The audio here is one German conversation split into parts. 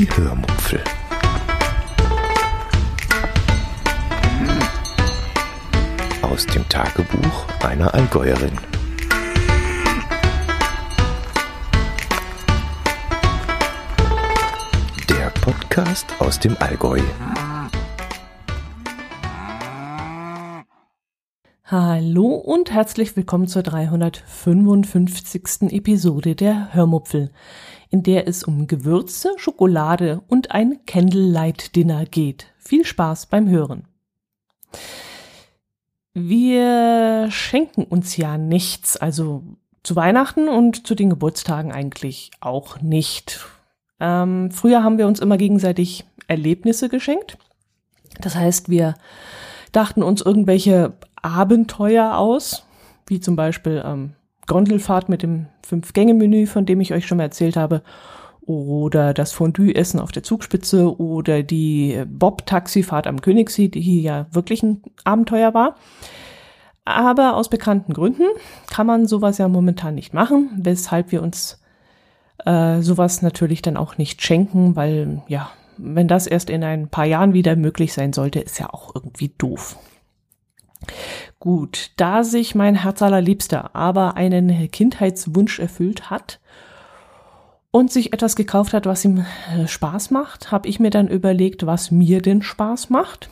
Die Hörmupfel. Aus dem Tagebuch einer Allgäuerin. Der Podcast aus dem Allgäu. Hallo und herzlich willkommen zur 355. Episode der Hörmupfel, in der es um Gewürze, Schokolade und ein Candlelight Dinner geht. Viel Spaß beim Hören. Wir schenken uns ja nichts, also zu Weihnachten und zu den Geburtstagen eigentlich auch nicht. Ähm, früher haben wir uns immer gegenseitig Erlebnisse geschenkt. Das heißt, wir dachten uns irgendwelche Abenteuer aus, wie zum Beispiel ähm, Gondelfahrt mit dem Fünf-Gänge-Menü, von dem ich euch schon mal erzählt habe, oder das Fondue-Essen auf der Zugspitze oder die Bob-Taxifahrt am Königssee, die hier ja wirklich ein Abenteuer war. Aber aus bekannten Gründen kann man sowas ja momentan nicht machen, weshalb wir uns äh, sowas natürlich dann auch nicht schenken, weil ja, wenn das erst in ein paar Jahren wieder möglich sein sollte, ist ja auch irgendwie doof. Gut, da sich mein Herz allerliebster aber einen Kindheitswunsch erfüllt hat und sich etwas gekauft hat, was ihm äh, Spaß macht, habe ich mir dann überlegt, was mir denn Spaß macht.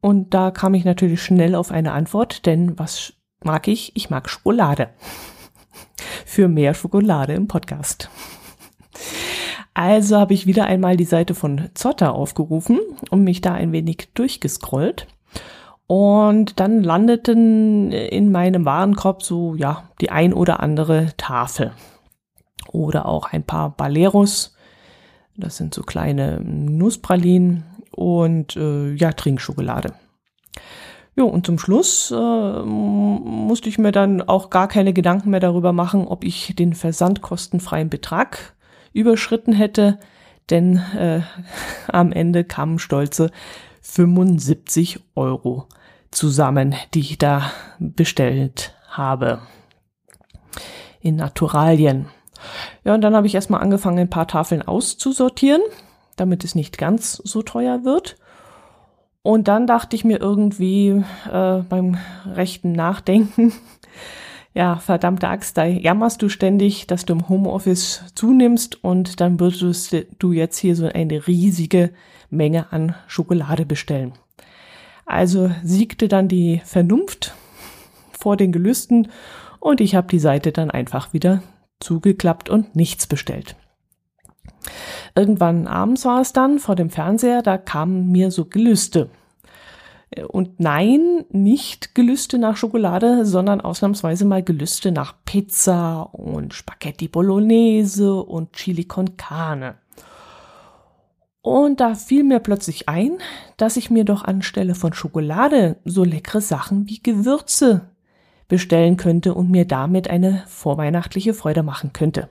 Und da kam ich natürlich schnell auf eine Antwort, denn was mag ich? Ich mag Schokolade. Für mehr Schokolade im Podcast. Also habe ich wieder einmal die Seite von Zotter aufgerufen und mich da ein wenig durchgescrollt. Und dann landeten in meinem Warenkorb so, ja, die ein oder andere Tafel. Oder auch ein paar Baleros. Das sind so kleine Nusspralinen und äh, ja, Trinkschokolade. Jo, und zum Schluss äh, musste ich mir dann auch gar keine Gedanken mehr darüber machen, ob ich den versandkostenfreien Betrag überschritten hätte, denn äh, am Ende kamen stolze 75 Euro zusammen, die ich da bestellt habe. In Naturalien. Ja, und dann habe ich erstmal angefangen, ein paar Tafeln auszusortieren, damit es nicht ganz so teuer wird. Und dann dachte ich mir irgendwie äh, beim rechten Nachdenken, ja, verdammte Axt, da jammerst du ständig, dass du im Homeoffice zunimmst und dann würdest du jetzt hier so eine riesige Menge an Schokolade bestellen. Also siegte dann die Vernunft vor den Gelüsten und ich habe die Seite dann einfach wieder zugeklappt und nichts bestellt. Irgendwann abends war es dann vor dem Fernseher, da kamen mir so Gelüste. Und nein, nicht Gelüste nach Schokolade, sondern ausnahmsweise mal Gelüste nach Pizza und Spaghetti Bolognese und Chili con Carne. Und da fiel mir plötzlich ein, dass ich mir doch anstelle von Schokolade so leckere Sachen wie Gewürze bestellen könnte und mir damit eine vorweihnachtliche Freude machen könnte.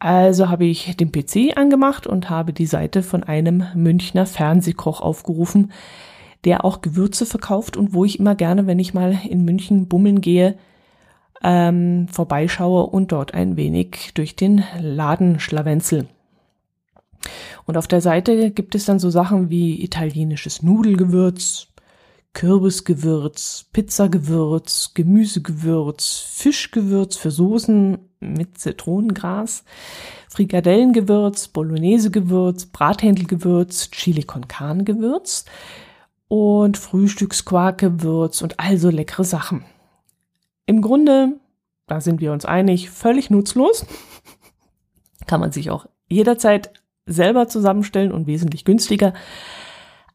Also habe ich den PC angemacht und habe die Seite von einem Münchner Fernsehkoch aufgerufen, der auch Gewürze verkauft und wo ich immer gerne, wenn ich mal in München bummeln gehe, ähm, vorbeischaue und dort ein wenig durch den Laden schlawenzel. Und auf der Seite gibt es dann so Sachen wie italienisches Nudelgewürz, Kürbisgewürz, Pizzagewürz, Gemüsegewürz, Fischgewürz für Soßen mit Zitronengras, Frikadellengewürz, Bolognese-Gewürz, Brathändelgewürz, Chili con Carne Und Frühstücksquarkgewürz und also leckere Sachen. Im Grunde, da sind wir uns einig, völlig nutzlos. Kann man sich auch jederzeit selber zusammenstellen und wesentlich günstiger,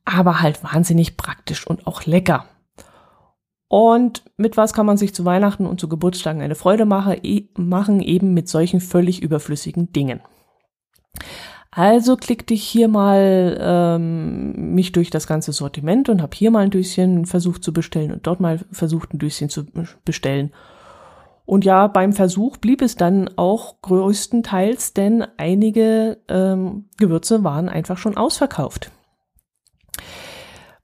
aber halt wahnsinnig praktisch und auch lecker. Und mit was kann man sich zu Weihnachten und zu Geburtstagen eine Freude mache, e machen, eben mit solchen völlig überflüssigen Dingen. Also klickte ich hier mal ähm, mich durch das ganze Sortiment und habe hier mal ein Döschen versucht zu bestellen und dort mal versucht ein Döschen zu bestellen. Und ja, beim Versuch blieb es dann auch größtenteils, denn einige ähm, Gewürze waren einfach schon ausverkauft.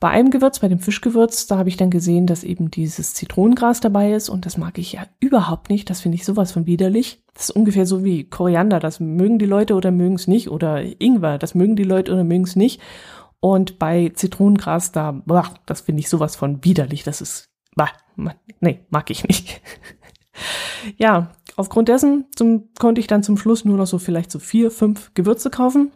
Bei einem Gewürz, bei dem Fischgewürz, da habe ich dann gesehen, dass eben dieses Zitronengras dabei ist und das mag ich ja überhaupt nicht. Das finde ich sowas von widerlich. Das ist ungefähr so wie Koriander, das mögen die Leute oder mögen es nicht oder Ingwer, das mögen die Leute oder mögen es nicht. Und bei Zitronengras, da, boah, das finde ich sowas von widerlich. Das ist, bah, nee, mag ich nicht. ja, aufgrund dessen zum, konnte ich dann zum Schluss nur noch so vielleicht so vier, fünf Gewürze kaufen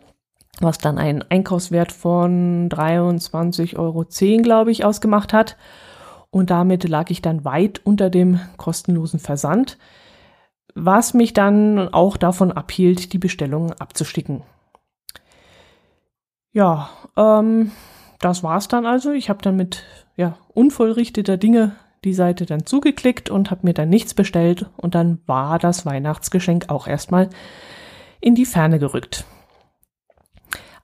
was dann einen Einkaufswert von 23,10 Euro, glaube ich, ausgemacht hat. Und damit lag ich dann weit unter dem kostenlosen Versand, was mich dann auch davon abhielt, die Bestellung abzusticken. Ja, ähm, das war's dann also. Ich habe dann mit ja, unvollrichteter Dinge die Seite dann zugeklickt und habe mir dann nichts bestellt und dann war das Weihnachtsgeschenk auch erstmal in die Ferne gerückt.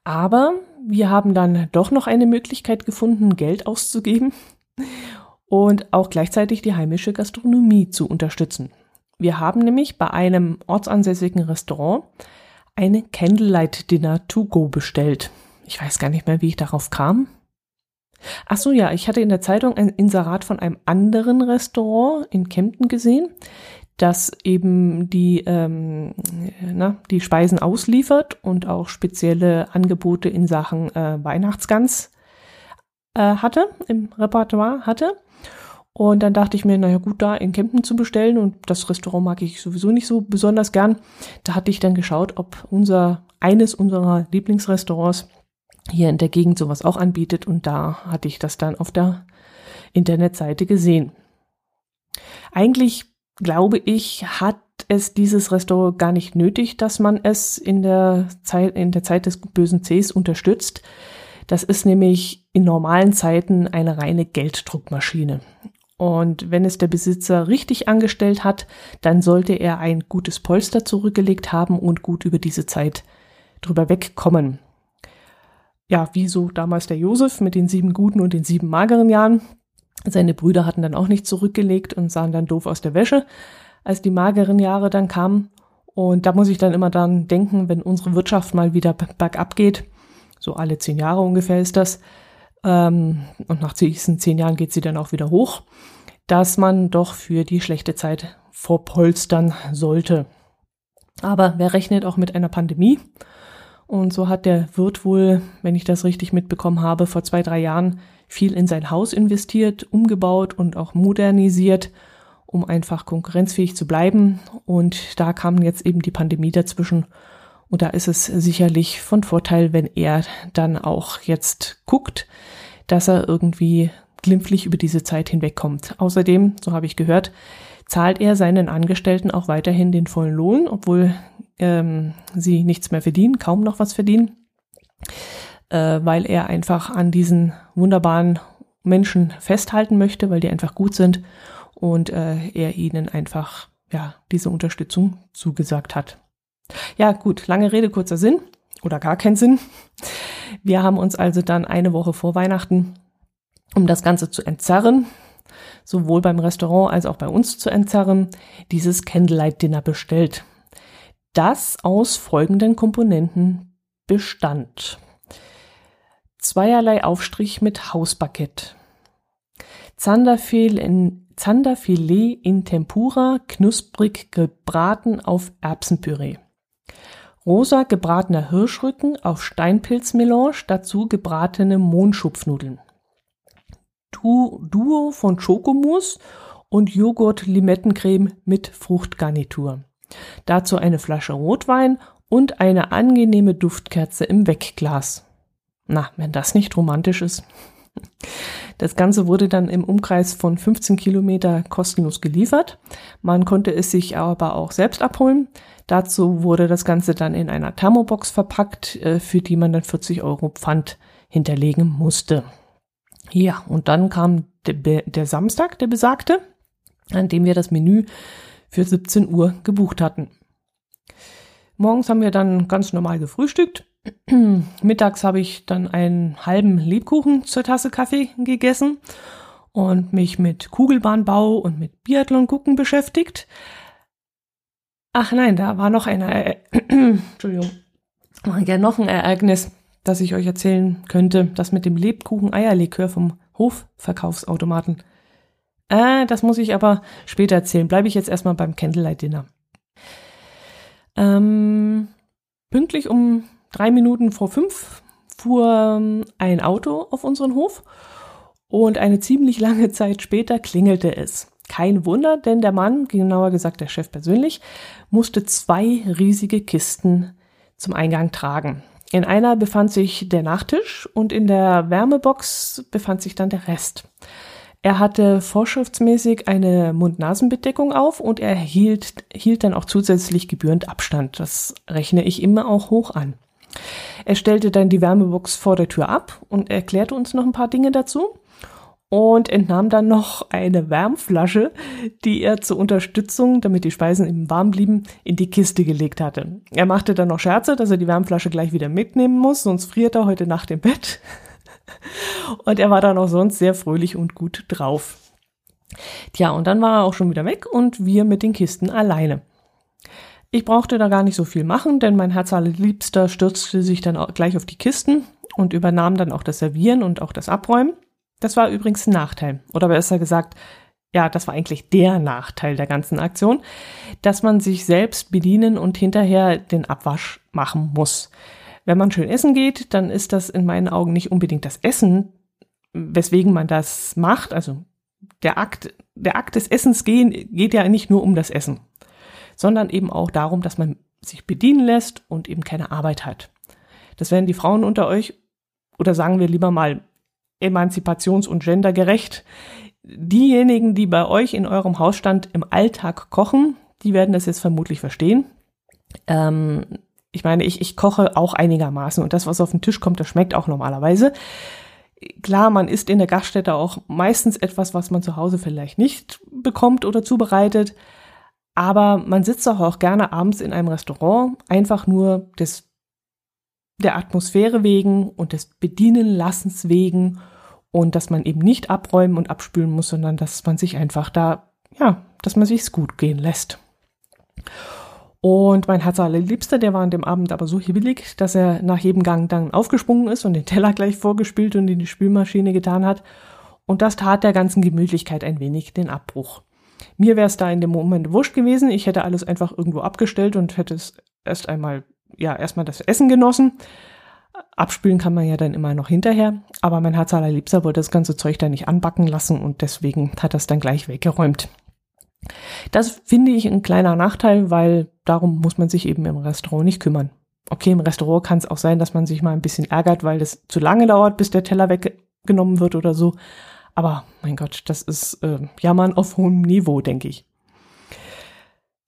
Aber wir haben dann doch noch eine Möglichkeit gefunden, Geld auszugeben und auch gleichzeitig die heimische Gastronomie zu unterstützen. Wir haben nämlich bei einem ortsansässigen Restaurant eine Candlelight Dinner to go bestellt. Ich weiß gar nicht mehr, wie ich darauf kam. Ach so, ja, ich hatte in der Zeitung ein Inserat von einem anderen Restaurant in Kempten gesehen, das eben die, ähm, na, die Speisen ausliefert und auch spezielle Angebote in Sachen äh, Weihnachtsgans äh, hatte, im Repertoire hatte. Und dann dachte ich mir, naja gut, da in Kempten zu bestellen und das Restaurant mag ich sowieso nicht so besonders gern. Da hatte ich dann geschaut, ob unser, eines unserer Lieblingsrestaurants hier in der Gegend sowas auch anbietet und da hatte ich das dann auf der Internetseite gesehen. Eigentlich glaube ich, hat es dieses Restaurant gar nicht nötig, dass man es in der Zeit, in der Zeit des bösen Cs unterstützt. Das ist nämlich in normalen Zeiten eine reine Gelddruckmaschine. Und wenn es der Besitzer richtig angestellt hat, dann sollte er ein gutes Polster zurückgelegt haben und gut über diese Zeit drüber wegkommen. Ja, wie so damals der Josef mit den sieben guten und den sieben mageren Jahren. Seine Brüder hatten dann auch nicht zurückgelegt und sahen dann doof aus der Wäsche, als die mageren Jahre dann kamen. Und da muss ich dann immer dann denken, wenn unsere Wirtschaft mal wieder bergab geht, so alle zehn Jahre ungefähr ist das, ähm, und nach diesen zehn Jahren geht sie dann auch wieder hoch, dass man doch für die schlechte Zeit vorpolstern sollte. Aber wer rechnet auch mit einer Pandemie? Und so hat der Wirt wohl, wenn ich das richtig mitbekommen habe, vor zwei, drei Jahren viel in sein Haus investiert, umgebaut und auch modernisiert, um einfach konkurrenzfähig zu bleiben. Und da kam jetzt eben die Pandemie dazwischen. Und da ist es sicherlich von Vorteil, wenn er dann auch jetzt guckt, dass er irgendwie glimpflich über diese Zeit hinwegkommt. Außerdem, so habe ich gehört, zahlt er seinen Angestellten auch weiterhin den vollen Lohn, obwohl ähm, sie nichts mehr verdienen, kaum noch was verdienen äh, weil er einfach an diesen wunderbaren Menschen festhalten möchte, weil die einfach gut sind und äh, er ihnen einfach ja diese Unterstützung zugesagt hat. Ja, gut, lange Rede, kurzer Sinn oder gar kein Sinn. Wir haben uns also dann eine Woche vor Weihnachten, um das Ganze zu entzerren, sowohl beim Restaurant als auch bei uns zu entzerren, dieses Candlelight Dinner bestellt, das aus folgenden Komponenten bestand zweierlei Aufstrich mit Hausbaguette. Zanderfilet in, Zanderfilet in Tempura, knusprig gebraten auf Erbsenpüree. Rosa gebratener Hirschrücken auf Steinpilzmelange, dazu gebratene Mohnschupfnudeln. Du Duo von Schokomousse und Joghurt-Limettencreme mit Fruchtgarnitur. Dazu eine Flasche Rotwein und eine angenehme Duftkerze im Wegglas. Na, wenn das nicht romantisch ist. Das Ganze wurde dann im Umkreis von 15 Kilometer kostenlos geliefert. Man konnte es sich aber auch selbst abholen. Dazu wurde das Ganze dann in einer Thermobox verpackt, äh, für die man dann 40 Euro Pfand hinterlegen musste. Ja, und dann kam der, der Samstag, der besagte, an dem wir das Menü für 17 Uhr gebucht hatten. Morgens haben wir dann ganz normal gefrühstückt Mittags habe ich dann einen halben Lebkuchen zur Tasse Kaffee gegessen und mich mit Kugelbahnbau und mit Biathlon gucken beschäftigt. Ach nein, da war noch ein, äh, war ja noch ein Ereignis. das ich euch erzählen könnte, das mit dem Lebkuchen-Eierlikör vom Hofverkaufsautomaten. Äh, das muss ich aber später erzählen. Bleibe ich jetzt erstmal beim Candlelight-Dinner. Ähm, pünktlich um drei Minuten vor fünf fuhr ähm, ein Auto auf unseren Hof und eine ziemlich lange Zeit später klingelte es. Kein Wunder, denn der Mann, genauer gesagt der Chef persönlich, musste zwei riesige Kisten zum Eingang tragen. In einer befand sich der Nachtisch und in der Wärmebox befand sich dann der Rest. Er hatte vorschriftsmäßig eine Mund-Nasen-Bedeckung auf und er hielt, hielt dann auch zusätzlich gebührend Abstand. Das rechne ich immer auch hoch an. Er stellte dann die Wärmebox vor der Tür ab und erklärte uns noch ein paar Dinge dazu und entnahm dann noch eine Wärmflasche, die er zur Unterstützung, damit die Speisen eben warm blieben, in die Kiste gelegt hatte. Er machte dann noch Scherze, dass er die Wärmflasche gleich wieder mitnehmen muss, sonst friert er heute Nacht im Bett. Und er war dann auch sonst sehr fröhlich und gut drauf. Tja, und dann war er auch schon wieder weg und wir mit den Kisten alleine. Ich brauchte da gar nicht so viel machen, denn mein Herz allerliebster stürzte sich dann auch gleich auf die Kisten und übernahm dann auch das Servieren und auch das Abräumen. Das war übrigens ein Nachteil. Oder besser gesagt, ja, das war eigentlich der Nachteil der ganzen Aktion, dass man sich selbst bedienen und hinterher den Abwasch machen muss. Wenn man schön essen geht, dann ist das in meinen Augen nicht unbedingt das Essen, weswegen man das macht. Also der Akt, der Akt des Essens gehen geht ja nicht nur um das Essen, sondern eben auch darum, dass man sich bedienen lässt und eben keine Arbeit hat. Das werden die Frauen unter euch, oder sagen wir lieber mal emanzipations- und gendergerecht, diejenigen, die bei euch in eurem Hausstand im Alltag kochen, die werden das jetzt vermutlich verstehen. Ähm, ich meine, ich, ich koche auch einigermaßen und das, was auf den Tisch kommt, das schmeckt auch normalerweise. Klar, man isst in der Gaststätte auch meistens etwas, was man zu Hause vielleicht nicht bekommt oder zubereitet. Aber man sitzt auch, auch gerne abends in einem Restaurant, einfach nur des, der Atmosphäre wegen und des Bedienenlassens wegen und dass man eben nicht abräumen und abspülen muss, sondern dass man sich einfach da, ja, dass man sich's gut gehen lässt. Und mein Herz allerliebster, der war an dem Abend aber so hibbelig, dass er nach jedem Gang dann aufgesprungen ist und den Teller gleich vorgespült und in die Spülmaschine getan hat. Und das tat der ganzen Gemütlichkeit ein wenig den Abbruch. Mir wäre es da in dem Moment wurscht gewesen. Ich hätte alles einfach irgendwo abgestellt und hätte es erst einmal, ja, erstmal das Essen genossen. Abspülen kann man ja dann immer noch hinterher. Aber mein Herz allerliebster wollte das ganze Zeug da nicht anbacken lassen und deswegen hat es dann gleich weggeräumt. Das finde ich ein kleiner Nachteil, weil darum muss man sich eben im Restaurant nicht kümmern. Okay, im Restaurant kann es auch sein, dass man sich mal ein bisschen ärgert, weil das zu lange dauert, bis der Teller weggenommen wird oder so. Aber mein Gott, das ist äh, Jammern auf hohem Niveau, denke ich.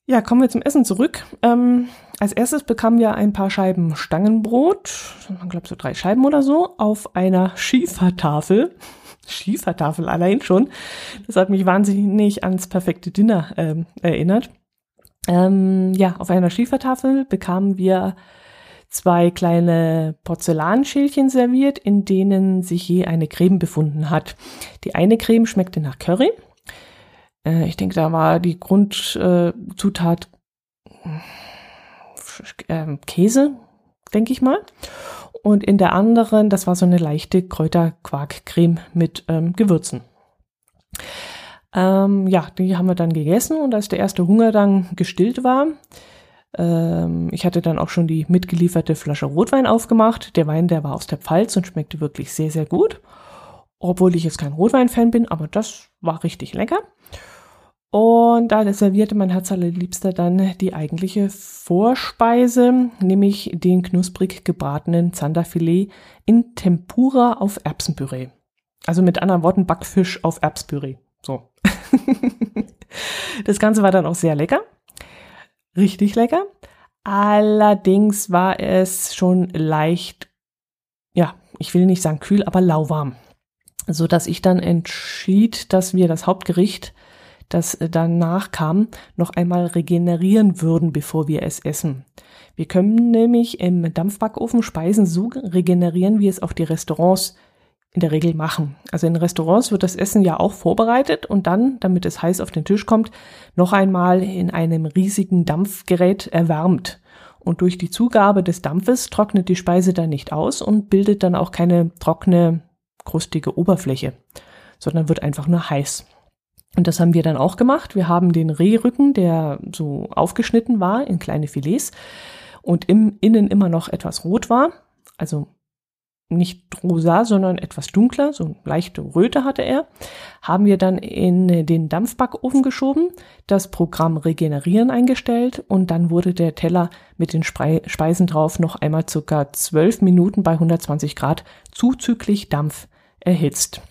Ja, kommen wir zum Essen zurück. Ähm, als erstes bekamen wir ein paar Scheiben Stangenbrot, ich glaube so drei Scheiben oder so, auf einer Schiefertafel. Schiefertafel allein schon. Das hat mich wahnsinnig ans perfekte Dinner ähm, erinnert. Ähm, ja, auf einer Schiefertafel bekamen wir zwei kleine Porzellanschälchen serviert, in denen sich je eine Creme befunden hat. Die eine Creme schmeckte nach Curry. Äh, ich denke, da war die Grundzutat äh, Käse, denke ich mal und in der anderen, das war so eine leichte Kräuterquarkcreme mit ähm, Gewürzen. Ähm, ja, die haben wir dann gegessen und als der erste Hunger dann gestillt war, ähm, ich hatte dann auch schon die mitgelieferte Flasche Rotwein aufgemacht. Der Wein, der war aus der Pfalz und schmeckte wirklich sehr, sehr gut. Obwohl ich jetzt kein Rotwein-Fan bin, aber das war richtig lecker. Und da servierte mein Herz allerliebster dann die eigentliche Vorspeise, nämlich den knusprig gebratenen Zanderfilet in Tempura auf Erbsenpüree. Also mit anderen Worten Backfisch auf Erbspüree. So. das Ganze war dann auch sehr lecker. Richtig lecker. Allerdings war es schon leicht, ja, ich will nicht sagen kühl, aber lauwarm. So dass ich dann entschied, dass wir das Hauptgericht das äh, danach kam, noch einmal regenerieren würden, bevor wir es essen. Wir können nämlich im Dampfbackofen Speisen so regenerieren, wie es auch die Restaurants in der Regel machen. Also in Restaurants wird das Essen ja auch vorbereitet und dann, damit es heiß auf den Tisch kommt, noch einmal in einem riesigen Dampfgerät erwärmt. Und durch die Zugabe des Dampfes trocknet die Speise dann nicht aus und bildet dann auch keine trockene, krustige Oberfläche, sondern wird einfach nur heiß. Und das haben wir dann auch gemacht. Wir haben den Rehrücken, der so aufgeschnitten war in kleine Filets und im Innen immer noch etwas rot war, also nicht rosa, sondern etwas dunkler, so leichte Röte hatte er, haben wir dann in den Dampfbackofen geschoben, das Programm Regenerieren eingestellt und dann wurde der Teller mit den Speisen drauf noch einmal circa 12 Minuten bei 120 Grad zuzüglich Dampf erhitzt.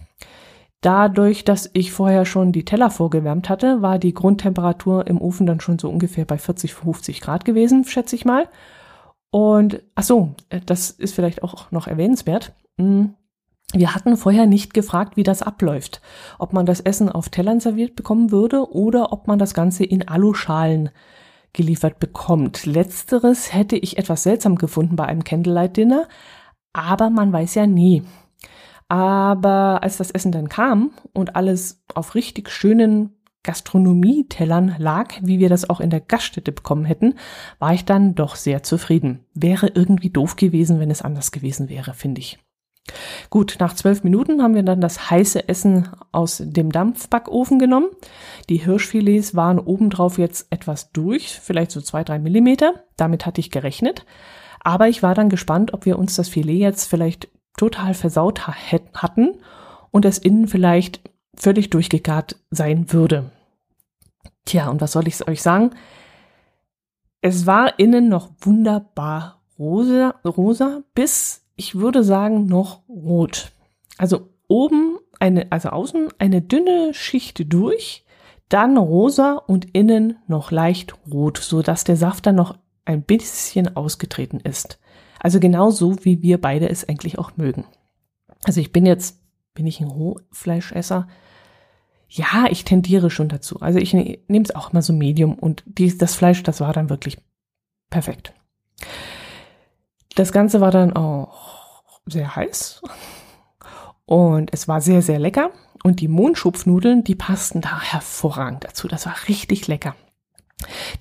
Dadurch, dass ich vorher schon die Teller vorgewärmt hatte, war die Grundtemperatur im Ofen dann schon so ungefähr bei 40, 50 Grad gewesen, schätze ich mal. Und ach so, äh, das ist vielleicht auch noch erwähnenswert. Hm, wir hatten vorher nicht gefragt, wie das abläuft. Ob man das Essen auf Tellern serviert bekommen würde oder ob man das Ganze in Aluschalen geliefert bekommt. Letzteres hätte ich etwas seltsam gefunden bei einem Candlelight Dinner, aber man weiß ja nie. Aber als das Essen dann kam und alles auf richtig schönen Gastronomietellern lag, wie wir das auch in der Gaststätte bekommen hätten, war ich dann doch sehr zufrieden. Wäre irgendwie doof gewesen, wenn es anders gewesen wäre, finde ich. Gut, nach zwölf Minuten haben wir dann das heiße Essen aus dem Dampfbackofen genommen. Die Hirschfilets waren obendrauf jetzt etwas durch, vielleicht so zwei, drei Millimeter. Damit hatte ich gerechnet. Aber ich war dann gespannt, ob wir uns das Filet jetzt vielleicht total versaut hatten und es innen vielleicht völlig durchgegart sein würde. Tja, und was soll ich euch sagen? Es war innen noch wunderbar rosa, rosa bis, ich würde sagen, noch rot. Also oben eine, also außen eine dünne Schicht durch, dann rosa und innen noch leicht rot, so dass der Saft dann noch ein bisschen ausgetreten ist. Also genau so, wie wir beide es eigentlich auch mögen. Also ich bin jetzt, bin ich ein Rohfleischesser? Ja, ich tendiere schon dazu. Also ich ne, nehme es auch immer so Medium und dies, das Fleisch, das war dann wirklich perfekt. Das Ganze war dann auch sehr heiß und es war sehr, sehr lecker. Und die Mohnschupfnudeln, die passten da hervorragend dazu. Das war richtig lecker.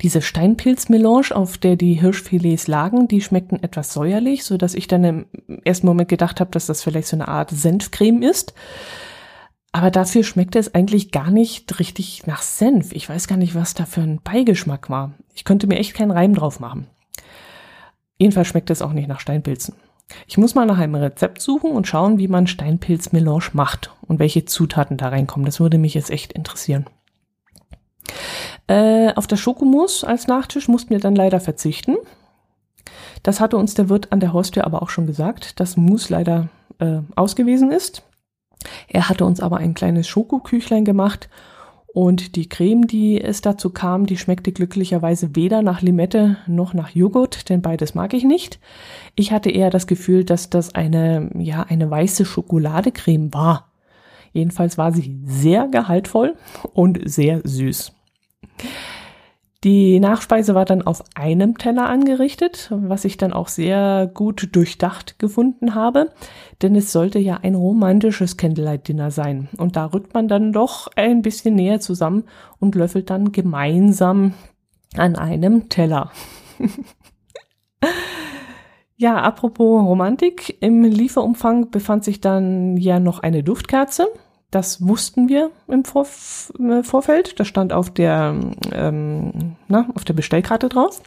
Diese Steinpilzmelange, auf der die Hirschfilets lagen, die schmeckten etwas säuerlich, so dass ich dann im ersten Moment gedacht habe, dass das vielleicht so eine Art Senfcreme ist. Aber dafür schmeckte es eigentlich gar nicht richtig nach Senf. Ich weiß gar nicht, was da für ein Beigeschmack war. Ich könnte mir echt keinen Reim drauf machen. Jedenfalls schmeckt es auch nicht nach Steinpilzen. Ich muss mal nach einem Rezept suchen und schauen, wie man Steinpilzmelange macht und welche Zutaten da reinkommen. Das würde mich jetzt echt interessieren. Äh, auf das Schokomus als Nachtisch mussten wir dann leider verzichten. Das hatte uns der Wirt an der Haustür aber auch schon gesagt, dass Mus leider äh, ausgewiesen ist. Er hatte uns aber ein kleines Schokoküchlein gemacht und die Creme, die es dazu kam, die schmeckte glücklicherweise weder nach Limette noch nach Joghurt, denn beides mag ich nicht. Ich hatte eher das Gefühl, dass das eine, ja, eine weiße Schokoladecreme war. Jedenfalls war sie sehr gehaltvoll und sehr süß. Die Nachspeise war dann auf einem Teller angerichtet, was ich dann auch sehr gut durchdacht gefunden habe, denn es sollte ja ein romantisches Candlelight Dinner sein. Und da rückt man dann doch ein bisschen näher zusammen und löffelt dann gemeinsam an einem Teller. ja, apropos Romantik, im Lieferumfang befand sich dann ja noch eine Duftkerze das wussten wir im Vorf äh, Vorfeld. Das stand auf der, ähm, na, auf der Bestellkarte drauf.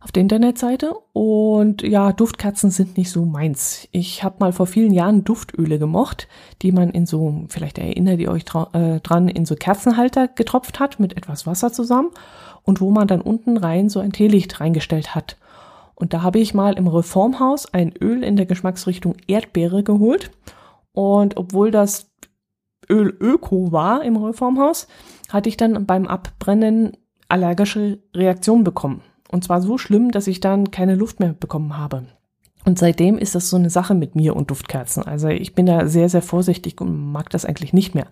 Auf der Internetseite. Und ja, Duftkerzen sind nicht so meins. Ich habe mal vor vielen Jahren Duftöle gemocht, die man in so, vielleicht erinnert ihr euch äh, dran, in so Kerzenhalter getropft hat mit etwas Wasser zusammen und wo man dann unten rein so ein Teelicht reingestellt hat. Und da habe ich mal im Reformhaus ein Öl in der Geschmacksrichtung Erdbeere geholt und obwohl das Öl Öko war im Reformhaus, hatte ich dann beim Abbrennen allergische Reaktionen bekommen. Und zwar so schlimm, dass ich dann keine Luft mehr bekommen habe. Und seitdem ist das so eine Sache mit mir und Duftkerzen. Also ich bin da sehr, sehr vorsichtig und mag das eigentlich nicht mehr.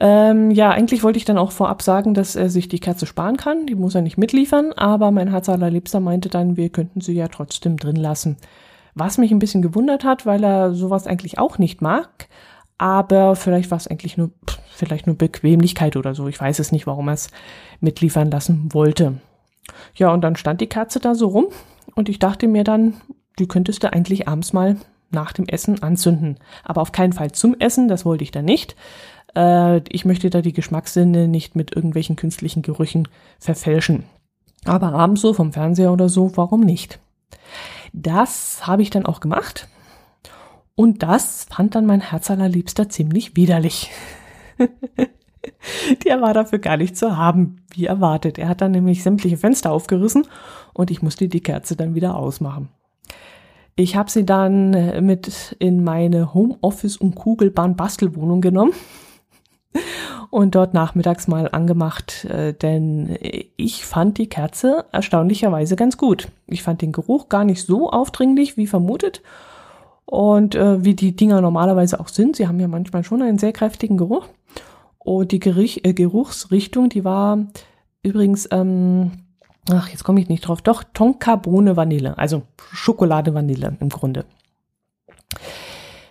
Ähm, ja, eigentlich wollte ich dann auch vorab sagen, dass er sich die Kerze sparen kann. Die muss er nicht mitliefern. Aber mein Herz allerliebster meinte dann, wir könnten sie ja trotzdem drin lassen. Was mich ein bisschen gewundert hat, weil er sowas eigentlich auch nicht mag. Aber vielleicht war es eigentlich nur, vielleicht nur Bequemlichkeit oder so. Ich weiß es nicht, warum er es mitliefern lassen wollte. Ja, und dann stand die Kerze da so rum und ich dachte mir dann, die könntest du eigentlich abends mal nach dem Essen anzünden. Aber auf keinen Fall zum Essen, das wollte ich da nicht. Äh, ich möchte da die Geschmackssinne nicht mit irgendwelchen künstlichen Gerüchen verfälschen. Aber abends so vom Fernseher oder so, warum nicht? Das habe ich dann auch gemacht. Und das fand dann mein Herz allerliebster ziemlich widerlich. Der war dafür gar nicht zu haben, wie erwartet. Er hat dann nämlich sämtliche Fenster aufgerissen und ich musste die Kerze dann wieder ausmachen. Ich habe sie dann mit in meine Homeoffice- und Kugelbahn-Bastelwohnung genommen und dort nachmittags mal angemacht, äh, denn ich fand die Kerze erstaunlicherweise ganz gut. Ich fand den Geruch gar nicht so aufdringlich wie vermutet und äh, wie die Dinger normalerweise auch sind. Sie haben ja manchmal schon einen sehr kräftigen Geruch. Und die Gerich äh, Geruchsrichtung, die war übrigens, ähm, ach, jetzt komme ich nicht drauf, doch Tonka Bohne Vanille, also Schokolade Vanille im Grunde.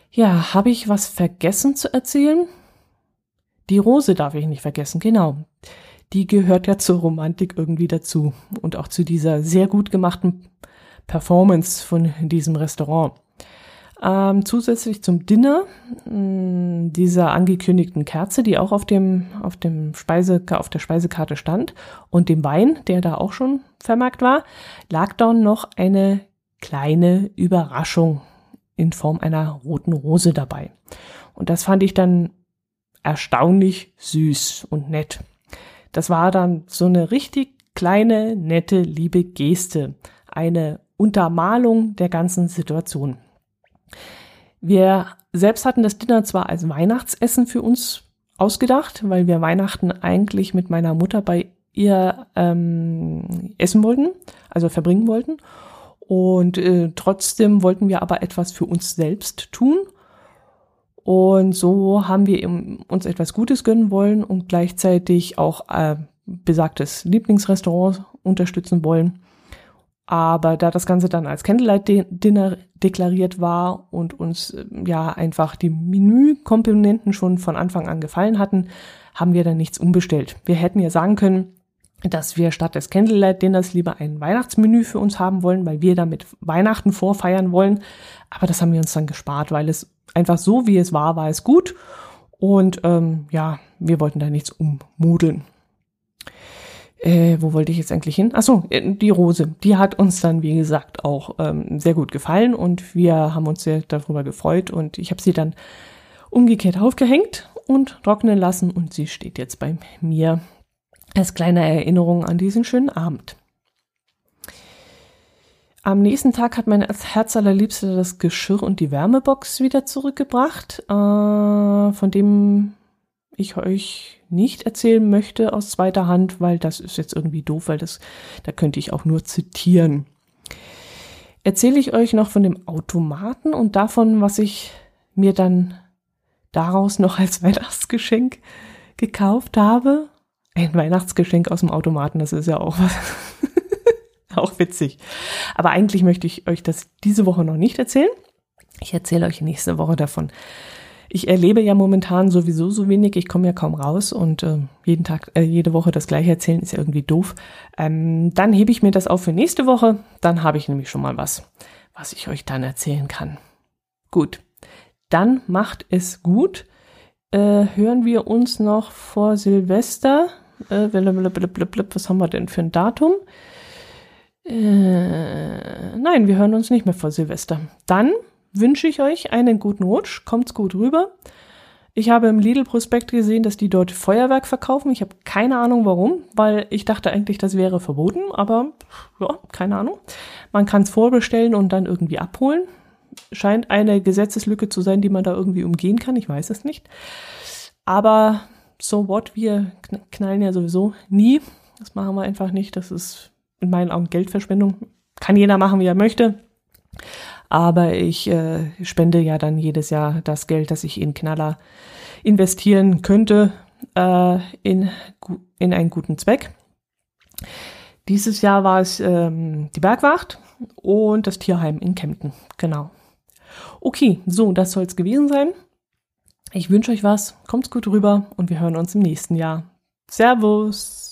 Ja, habe ich was vergessen zu erzählen? Die Rose darf ich nicht vergessen, genau. Die gehört ja zur Romantik irgendwie dazu und auch zu dieser sehr gut gemachten Performance von diesem Restaurant. Ähm, zusätzlich zum Dinner mh, dieser angekündigten Kerze, die auch auf dem auf dem Speise auf der Speisekarte stand und dem Wein, der da auch schon vermerkt war, lag dann noch eine kleine Überraschung in Form einer roten Rose dabei. Und das fand ich dann erstaunlich süß und nett. Das war dann so eine richtig kleine, nette, liebe Geste, eine Untermalung der ganzen Situation. Wir selbst hatten das Dinner zwar als Weihnachtsessen für uns ausgedacht, weil wir Weihnachten eigentlich mit meiner Mutter bei ihr ähm, essen wollten, also verbringen wollten. Und äh, trotzdem wollten wir aber etwas für uns selbst tun. Und so haben wir uns etwas Gutes gönnen wollen und gleichzeitig auch äh, besagtes Lieblingsrestaurant unterstützen wollen. Aber da das Ganze dann als Candlelight-Dinner deklariert war und uns äh, ja einfach die Menükomponenten schon von Anfang an gefallen hatten, haben wir dann nichts umbestellt. Wir hätten ja sagen können, dass wir statt des Candlelight-Dinners lieber ein Weihnachtsmenü für uns haben wollen, weil wir damit Weihnachten vorfeiern wollen. Aber das haben wir uns dann gespart, weil es einfach so, wie es war, war es gut. Und ähm, ja, wir wollten da nichts ummodeln äh, wo wollte ich jetzt eigentlich hin? Achso, äh, die Rose. Die hat uns dann, wie gesagt, auch ähm, sehr gut gefallen und wir haben uns sehr darüber gefreut und ich habe sie dann umgekehrt aufgehängt und trocknen lassen und sie steht jetzt bei mir als kleine Erinnerung an diesen schönen Abend. Am nächsten Tag hat mein Herz allerliebste das Geschirr und die Wärmebox wieder zurückgebracht, äh, von dem ich euch nicht erzählen möchte aus zweiter Hand, weil das ist jetzt irgendwie doof, weil das, da könnte ich auch nur zitieren. Erzähle ich euch noch von dem Automaten und davon, was ich mir dann daraus noch als Weihnachtsgeschenk gekauft habe. Ein Weihnachtsgeschenk aus dem Automaten, das ist ja auch was. auch witzig. Aber eigentlich möchte ich euch das diese Woche noch nicht erzählen. Ich erzähle euch nächste Woche davon, ich erlebe ja momentan sowieso so wenig, ich komme ja kaum raus und äh, jeden Tag, äh, jede Woche das gleiche erzählen ist ja irgendwie doof. Ähm, dann hebe ich mir das auf für nächste Woche, dann habe ich nämlich schon mal was, was ich euch dann erzählen kann. Gut, dann macht es gut. Äh, hören wir uns noch vor Silvester. Äh, was haben wir denn für ein Datum? Äh, nein, wir hören uns nicht mehr vor Silvester. Dann wünsche ich euch einen guten Rutsch. Kommt's gut rüber. Ich habe im Lidl-Prospekt gesehen, dass die dort Feuerwerk verkaufen. Ich habe keine Ahnung warum, weil ich dachte eigentlich, das wäre verboten, aber ja, keine Ahnung. Man kann es vorbestellen und dann irgendwie abholen. Scheint eine Gesetzeslücke zu sein, die man da irgendwie umgehen kann. Ich weiß es nicht. Aber so what, wir knallen ja sowieso nie. Das machen wir einfach nicht. Das ist in meinen Augen Geldverschwendung. Kann jeder machen, wie er möchte. Aber ich äh, spende ja dann jedes Jahr das Geld, das ich in Knaller investieren könnte, äh, in, in einen guten Zweck. Dieses Jahr war es ähm, die Bergwacht und das Tierheim in Kempten. Genau. Okay, so, das soll es gewesen sein. Ich wünsche euch was, kommt's gut rüber und wir hören uns im nächsten Jahr. Servus!